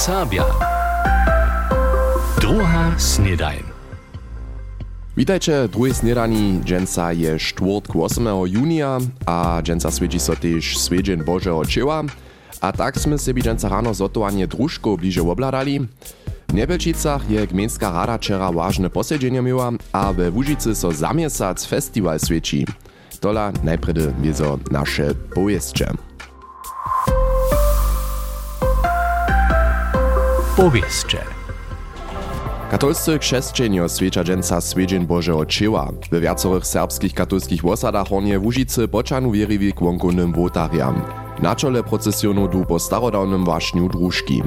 Sabia. Druga snedajn. Witajcie, drugiej snedani, dżęca je czwartku 8 junia, a dżęca swiedzi so też swiedzień Bożego Cieła. A tak sme sebi dżęca rano zotowanie drużko bliže obladali. W Niebelčicach je gmejska rada wczera ważne posiedzenie miała, a we Łużycy so za miesiąc festiwal świeci. Tola najpredy wiezo nasze powieście. Powieście. Katolscy krzesćenio świecza dżęca swiedzień Bożego Cieła. We wiacorych serbskich katolskich wosadach honie w Łużycy poczanu wierywi kłonkonym wotariam. Na czole procesjonu du po starodawnym waśniu drużki.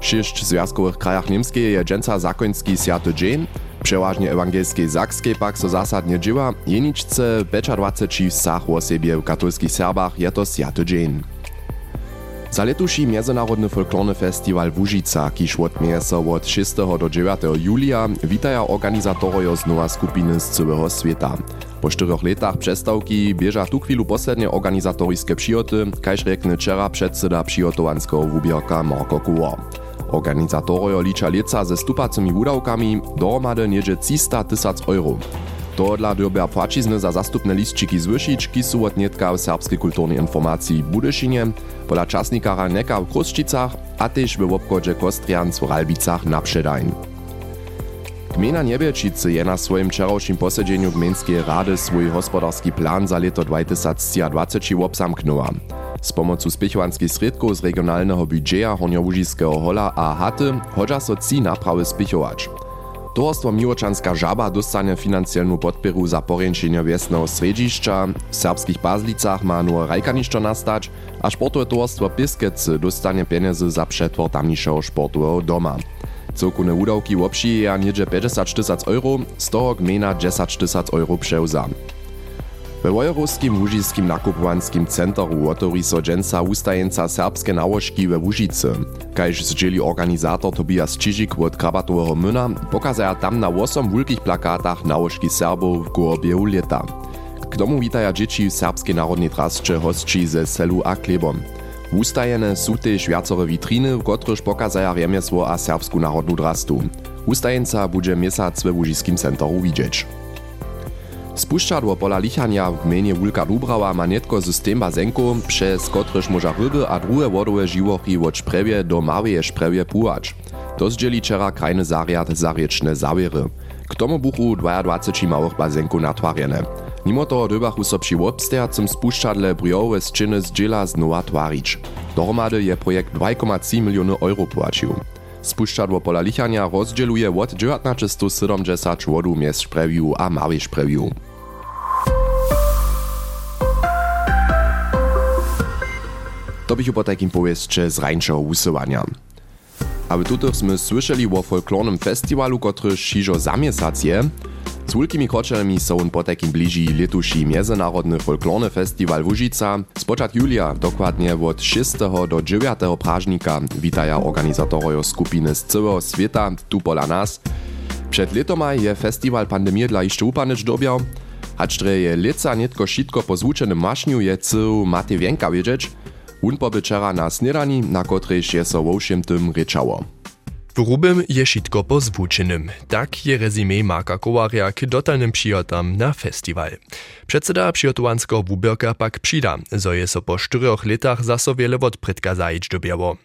W sześć związkowych krajach niemskiej je dżęca zakoński Święty Dzień, przeważnie ewangelskiej Zakskiej pak so zasadnie dzieła, jeniczce 25 wsach o siebie w katolskich Serbach je to Dzień. Za letuši Międzynarodny Folklorny Festiwal w Łużyca, kiż odmieje so od 6 do 9 julia, witaja organizatorojo z nowa skupiny z całego świata. Po czterech latach przestawki bieża tu chwilu poslednie organizatorskie przyjoty, kaž rekne wczera przedseda przyjotowanskiego wubierka Marko Kuło. Organizatorojo licza lieca ze stupacymi wudawkami, dohromady niedzie 300 tysac euro. Tohodla dyrbja płacizny za zastupne listčiki zwyšić, ki su od nietka w serbskiej kulturnej informacji Budyszynie, pola czasnika Raneka w Kruszczycach, a też w obchodzie Kostrians w Ralbicach na Przedań. Gmina Niebiečice je na swoim wczorajszym posiedzeniu Gmejskiej Rady swój gospodarski plan za leto 2020 obsamknęła. Z pomocą spichovanskich sredków z regionalnego budżetu Horniołużyskiego hola a haty hodźa so ci naprawy spichować. Towarstwo Miłoczanska Żaba dostanie finansjalną podpieru za poręczenie wiesnego sredziszcza. W serbskich Bazlicach ma nur rajkaniszczo nastać, a sportowe towarstwo Piskec dostanie pieniądze za przetwór tamniejszego sportowego doma. Cokune udawki obšijeja niedzie 50 tysac euro, z toho gmina 10 tysac euro przewza. We Wojerowskim Łužiskim nakupowanskim centru otworí so dżęca ustajenca serbskie nałożki we Łužicy. Kajž zdzieli organizator Tobias Čižik od krabatowego myna, pokazaja tam na 8 wielkich plakatach nałożki Serbów w głobie leta. K domu witaja dzieci serbskiej narodnej trasce hostči ze selu a klebom. Ustajene su też wiacore witriny, w których pokazaja remiesło a serbsku narodnu drastu. Ustajenca bude miesiąc we Łužiskim centru widzieć. Spuszczadło pola lichania w gminie Wulka Dubrała ma system bazenku, przez kotryż może ryby a drugie wodowe živochy od szprewie do małej szprewie pływać. To zdzieli wczera krajny zariad za rieczne zawiery. K tomu buchu 22 małych bazenków natwarjene. Mimo toho dybachu so przy obstajacym spuszczadle briowe szczyny zdziela znowa. Dohromady je projekt 2,3 miliony euro płacił. Spuszczadło pola lichania rozdzieluje od 1970 wodu miast szprewiu a małej szprewiu. To bych po takim powieście z rańszego usuwania. Aby tutych sme słyszeli o folklornym festiwalu, który šižo za miesiąc je, z wielkimi kroczami są po takim bliži letuši Międzynarodny Folklorny Festiwal Łužica. Spoczat julia, dokładnie od 6 do 9 prażnika, witaja organizatorojo skupiny z całego świata, tu pola nas. Przed letoma je festiwal pandemii dla jeszcze upanyć dobiał, Hacz je leca netko šitko po zvučenym mašniu je cył Matej Wienka wiedzieć, on pobyczera na snedani, na kotrež je so wowšim tym rečało. W grubym je šitko po zwučenym. Tak je rezime Marka Kowarja k dotalnym przyjotam na festiwal. Przedseda przyjotowanskiego wubierka pak przyda, zo je so po czterech latach zaso wiele wod predka zajić dobiało.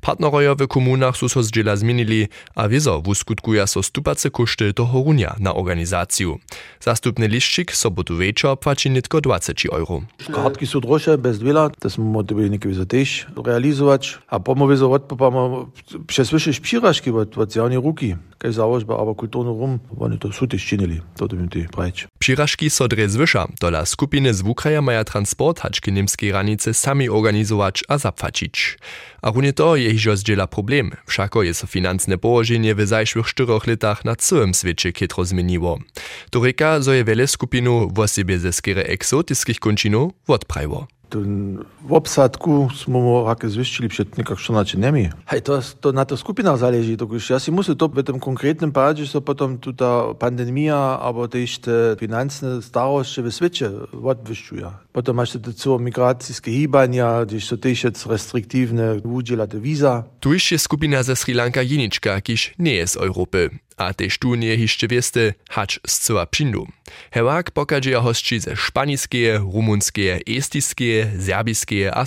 Partnerojo w komunach su so zdziela zmienili, a wiezo wuskutkuja so stupace koszty toho runia na organizaciju. Zastupny liszczyk sobotu wieczor płaci nitko 20 euro. Kartki są droższe, bez dwiela, to mogli niekiedy też realizować, a pomowy so odpopamy przez wyższe przyrażki od, ruki. Kaj założba, aber kulturny rum, oni to su też czynili, to to bym ty brać. Przyrażki so dre zwyża, dola skupiny z Wukraja maja transport haczki niemskiej granicy sami organizować a zapłacić. A runje to je hižo zdjela problem, všako je so financne položenje v zajšvih štirih letah na celem sveče ketro zmenilo. To reka, zo je vele skupinu v osebe ze skere eksotiskih končinov odpravilo. Ten w obsadku smo mu hake zwyścili przed nekak 14 dniami. Hej, to, to na to skupinach zależy. To, ja si muszę to w tym konkretnym padzie, so potem ta pandemia, albo też te finansowe starości w świecie odwyszczuje. Potem masz te całe migracyjskie hibania, gdzieś to też jest restriktywne, udziela te wiza. Tu jeszcze skupina ze Sri Lanka jeniczka, kiż nie jest z Europy. A tež tu nie jeszcze wieste, hacz z cyła pšindu. Hewak pokaże hostči ze španiskie, rumunskie, estiskie, serbiskie a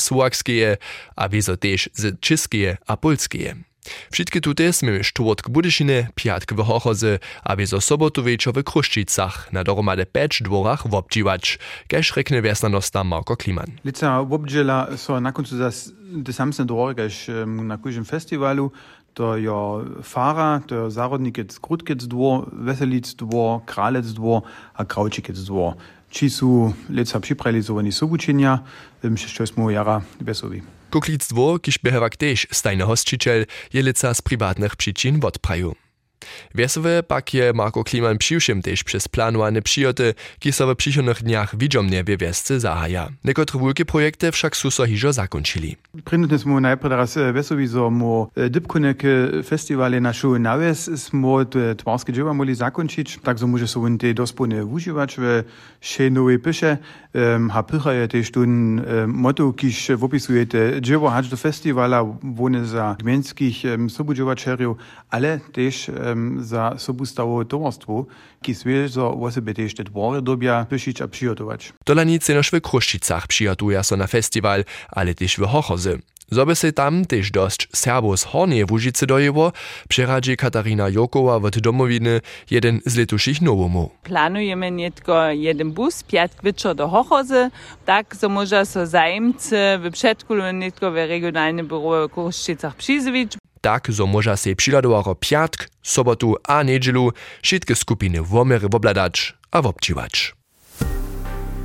a wieso tež z czeskie a polskie. Wszystkie tute sme štvrtk Budyšine, piatk w Hochoze a wieso sobotu wieczor w Kruščicach na dohromady peć dworach wobdziwać, kaž rekne wiesnanosta Marko Kliman. Lica wobdziela so na końcu zas te samsne dwory, kaž na kužim festiwalu, to jo Fahrer, to Zarodnikec, Krutkec dwór, Weselic dwór, Kralec dwór a Kraučikec dwór. Ci su leca připralizowani sobučenja, še smo jara wesowi. Kuklic dwór, kiż behewak też stajny hostčiciel, je leca z prywatnych przyczyn odpraju. Wiesowe pak je Marko Kliman přiwšim też przez planowane przyjoty, ki so w przychodnych dniach widzomnie w wiesce zahaja. Niekotre wielkie projekty wszak su so hižo zakończyli. Prinutne smo najprej teraz so mo dybkunek festiwale na szu nawies smo twarskie dzieła mogli zakończyć, tak so może te dospone używać w szenowej pysze, ha pycha je też tun motto, kiż wopisuje te dzieła hać do festiwala, wone za gmienskich ale też um, za sobustawo towarstwo, ki swieżo osoby też te dwory dobia pyszyć a przygotować. Dolanice noż w Kruščicach przyjatuja so na festiwal, ale też w Hochozy. Zoby se tam też dość Serbów z Hornie Łużycy dojeło, przeradzi Katarina Jokowa od domowiny jeden z letuszych nowomu. Planujemy nie tylko jeden bus, piatk wieczor do Hochozy, tak so może so zajemcy w przedkulu nie tylko w regionalnym biuro w przyzwić, tak so może se przyladowaro piatk, sobotu a niedzielu wszystkie skupiny womery wobladać a wobdziwać.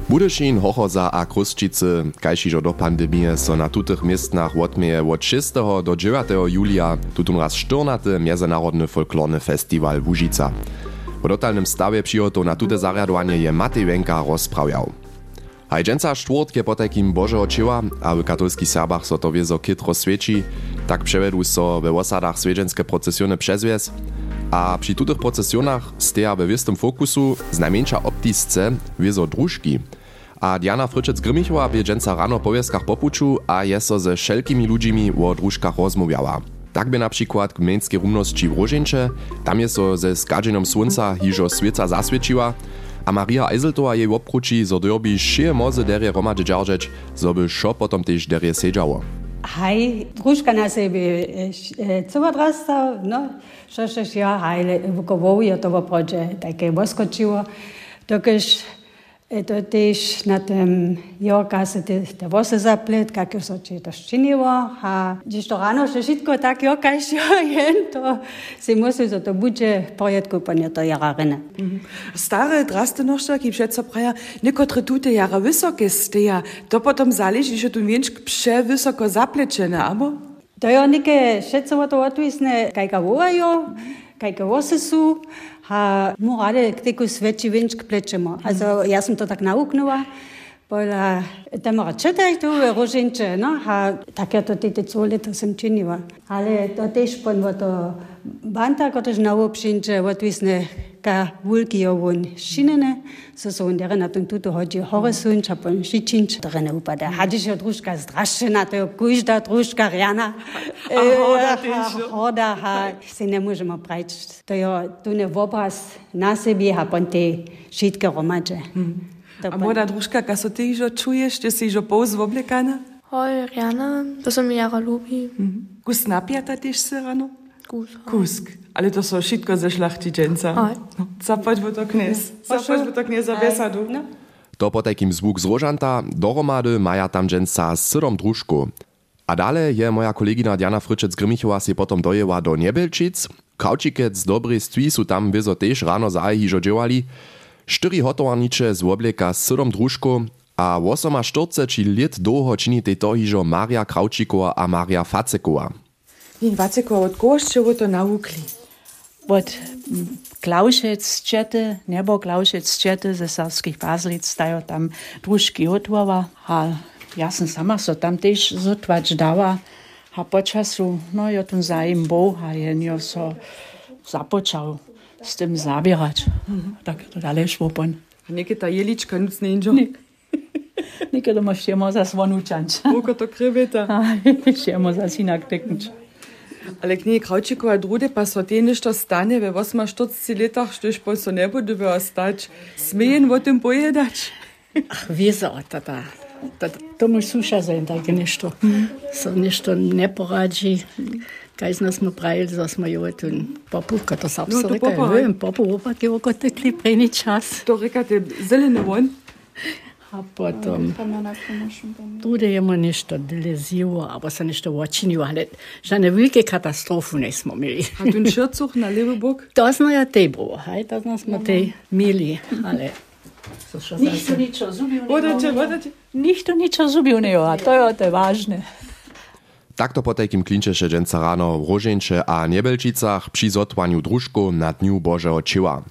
Budyšin, Hochoza a Kruščice, kajšižo do pandemie so na tutych miestnach odmieje od 6. do 9. julia tutum raz 14. Międzynarodny folklorny festiwal Łužica. Po dotalnym stawie przyjotów na tute zariadowanie je Matej Wenka rozprawiał. Hajdżęca czwartk je po takim Bożego Cieła, a w katolskich Serbach so to wiezo kytro świeci, tak przewedu so we osadach swiedzenske procesjony przezwies, a przy tutych procesjonach steja we wiestym fokusu znajmniejsza optisce wiezo drużki. A Diana Fryczec-Grymichowa bie dżęca rano po wieskach popuczu, a je so ze wszelkimi ludźmi o drużkach rozmawiała. Tak by na przykład gmieńskie rumności w Rożeńcze, tam je so ze skadženom słońca hižo svieca zaswieciła, a Maria Eiseltowa jej opruči, zo derby šie moze derie romady džaržeć, zo by šo potom tež derie sedžało. Hej, družka na sebi co odrastał, no, što šeš ja, hej, vukovovu je to prođe, také voskočiło, dokiż Dort ist na tem jokasu te vose zaplet, kako so če to ščinilo, a če što rano še šitko tak jokaj šo je, to si musim za to buče pojet kupanje to jararene. Mhm. Stare draste nošta, ki še praja, nekotre tute jara visoke steja, to potom zaleži, že tu vinčk še visoko zaplečene, abo? 저녁에 셋서와도 와도 있네 가이가 와요 가이가 오세수 ha morale, kdaj ko sveči venčk plečemo. Also, jaz sem to tako nauknula. Pola tam račetaj tu rožinče, no, a tak ja to tete co leta sem činila. Ale to tež ponvo to banta, kotož na obšinče, otvisne ka vulki jo von šinene, so so on dere na tom tuto hodži horesunč, a pon šičinč, dere ne upada. Hadiš jo družka zdraščena, to je kužda družka rjana. Hoda, ha, si ne možemo pravič. To je tu ne v obraz na sebi, a pon te šitke romače. A moja družka, kaj so ti že čuješ, če si že pol zvobljekana? To są mi jara ljubi. Mhm. Kus napijata rano? Kus. Kusk. Ale to so šitko za šlachtičenca. Zapač bo to knez. Zapač bo to knez za besadu. No? To potekim zvuk z rožanta, dohromady maja tam dženca s sydom družku. A dále je moja kolegina Diana Fričec-Grimichova si potom dojela do Nebelčic. Kaučikec, dobrý ství sú tam vyzo tiež ráno záhy. 4 hotowarniče z obleka s 7 družkom a 48 let dlho činí tejto hižo Maria Kravčíková a Maria Faceková. Jen Faceková od koščevo to naukli. Od mm, Klaušec čete, nebo Klaušec čete ze Savských Pazlic, stajo tam družky otvova. A ja som sama so tam tiež zotvač dala. A počasu, no jo tom zájem Boha, so započal. s tem zabirati, tako da le švopan. Nekaj ta jelička, nic ne inžo. Ne. Nekaj doma šemo za svonučanč. Kako to krivite? šemo za sinak teknič. Ampak ne, Kravčikova druge pa so te nešto stane, ve 48 letah, što ješ pa so ne bodo ve ostač. Smejen v tem pojedač. ah, veza od tata. To moš suša za en tak nešto. So nešto ne porađi. Kaj smo, smo pravili, da smo jo tudi popukali, to sam no, sem rekel. Ne vem, popukali, ki bo kot tekli prej ni čas. To rekate, zelene von. A potom, tudi imamo nešto delezivo, ali se nešto vočinju, ali že ne velike katastrofu nismo imeli. A tu šrcuh na levi bok? To smo ja te bilo, hej, to smo no, te imeli, ali... Ništo nič razumel. Ništo nič razumel, to je od te važne. Takto po takim klinčeše dženca rano v Roženče a Nebelčicach przy zotwaniu drużków na Dniu Bożego Cieła.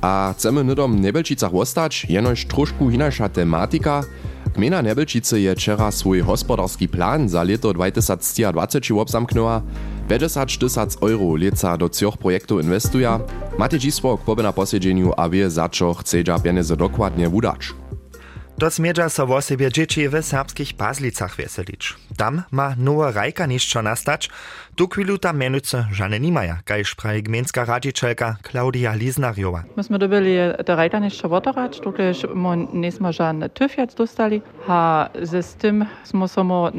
A chcemy nydom Nebelčicach ostać, jenož trošku inaša tematika. Gmina Nebelčice je wczera swój gospodarski plan za leto 2020 obzamknęła. 50 tysac euro leca do trzech projektów inwestuje. Macie dzisło k pobie na posiedzeniu, a wie za co chce pieniądze dokładnie wudać. To zmierza so o sobie dzieci w serbskich Pazlicach weselić. Tam ma nowa rajka niższo nastać. Tu chwilu tam menuce żane nimaja, kajż praje gmienska radzicielka Klaudia Liznarjowa. Myśmy dobili te rajta jeszcze wotorać, nismo žan tyf jetzt dostali, a z tym smo samo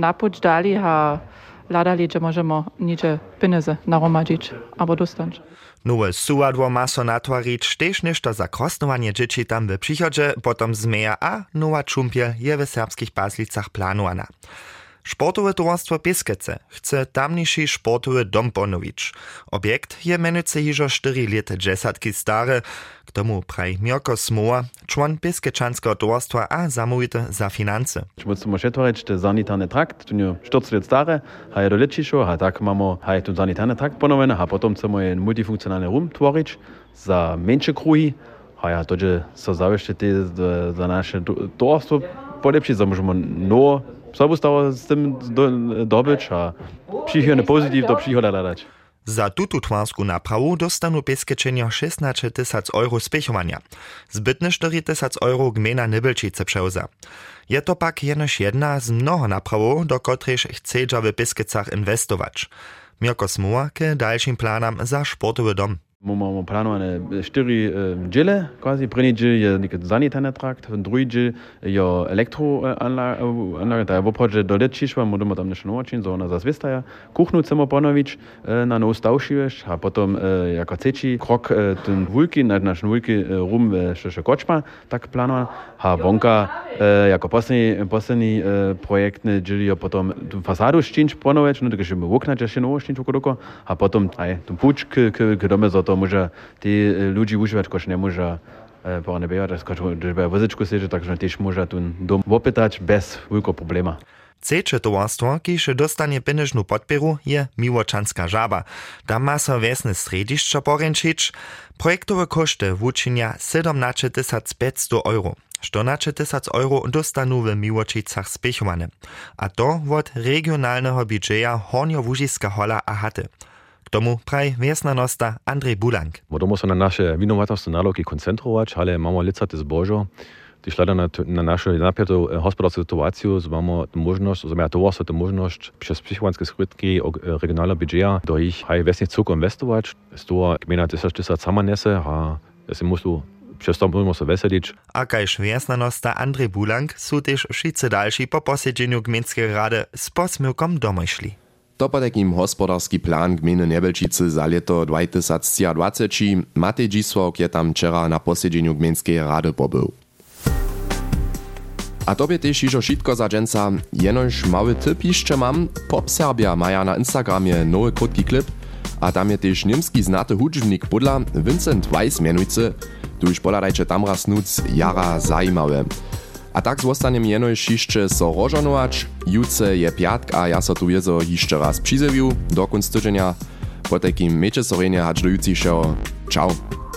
dali, a ladali, że możemy nicze pieniądze naromadzić, albo dostać. Nowe suadło ma so natwarić, też nieszto za krosnowanie dzieci tam w przychodzie, potom zmeja, a nowa czumpiel je w serbskich Pazlicach planowana. Sportowe towarstwo Pieskece chce tamniejszy sportowy dom ponowić. Obiekt je menujce hižo 4 lata dżesatki stare, k tomu praj Mirko Smoa, człon Pieskeczanskiego towarstwa a zamówite za finanse. Musimy przetworzyć ten sanitarny trakt, tu nie 40 lat stare, a je do lecišo, a tak mamy a ten sanitarny trakt ponowiony, a potem chcemy multifunkcjonalny rum tworzyć za mniejsze krugi, a ja to, że so zawieszcie te za- nasze towarstwo polepszyć, za możemy no sobustało z tym do, dobyć, a przychodne pozytyw do przychoda. Za tutu twarsku naprawu dostanu Pieskeczenia 16 tysac euro spěchovania. Zbytne 4 tysac euro gmina Nybelčice przeuza. Je to pak jedna z mnoho naprawów, do kotryż chcedza w Pieskecach inwestować. Mirko Smuła k dalszym planam za sportowy dom. Mamy planowane cztery dziele, quasi. První dziel je neki sanitarny trakt, drugi dziel je elektroanlaga, ta je obchodže do letišva, budeme tam nešto novo činiti, ona za zvistaja. Kuchnu chcemo ponović na nov stavšiveš, a potom jako třetí krok ten vulki, na naš vulki rum še kočma, tak planovan. A vonka jako poslední, poslední projektny dziel je potom tu fasadu štinč ponović, no takže my okna ještě novo štinč okoloko, a potom aj tu puč k, k, k dome za to może ti ludzi używać, koż nie może po nie bejać, żeby wozyczku siedzieć, także też może ten dom opytać bez wielkiego problema. Ceče towarstwo, kiž dostanie pieniężną podpieru, je Miłoczanska żaba. Tam ma so wiesne središće poręczyć. Projektowe koszty wuczynia 17 500 euro. 14 tysac euro dostanu w Miłočicach spěchowane. A to od regionalnego budżeja Hornio-Łužiska hola a haty. K tomu praj wiesnanosta Andrzej Bulank. Bo musimy na nasze winowatosti nalogi koncentrować, ale mamy licate zbożo. Gdyż lada na, na naszą napiętą gospodarską sytuację, mamy możliwość, zamiast towarstwo tę możliwość przez psychiwanskie skrytki regionalne budżeta do ich haj wesnych cuk inwestować. Z toho gmina tysač tysač sama nese, a se musu przez to budemo se veselić. A kajž wiesnanosta Andrzej Bulank su też wszyscy dalsi po posiedzeniu gminskiej rady z posmiłkom domoj szli. To po takim hospodarski plan gminy Nebelčice za leto 2020 Matej Dzisłok je tam wczera na posiedzeniu gminskiej rady pobył. A tobie też iżo šitko za dżęca, jenož mały typ jeszcze mam, Pop Serbia maja na Instagramie. Nowy krótki klip, a tam je też niemski znaty hudżwnik podla Vincent Weiss mianujcy, tuż podadajcie tam raz nuc jara zajímawe. A tak zostanem jenož jeszcze so rożonować, juce je piatk, a ja so tu jezo jeszcze raz przyzewił, do konc tydzienia, po takim mecze sorenie hacz do jucišeho. Ciao.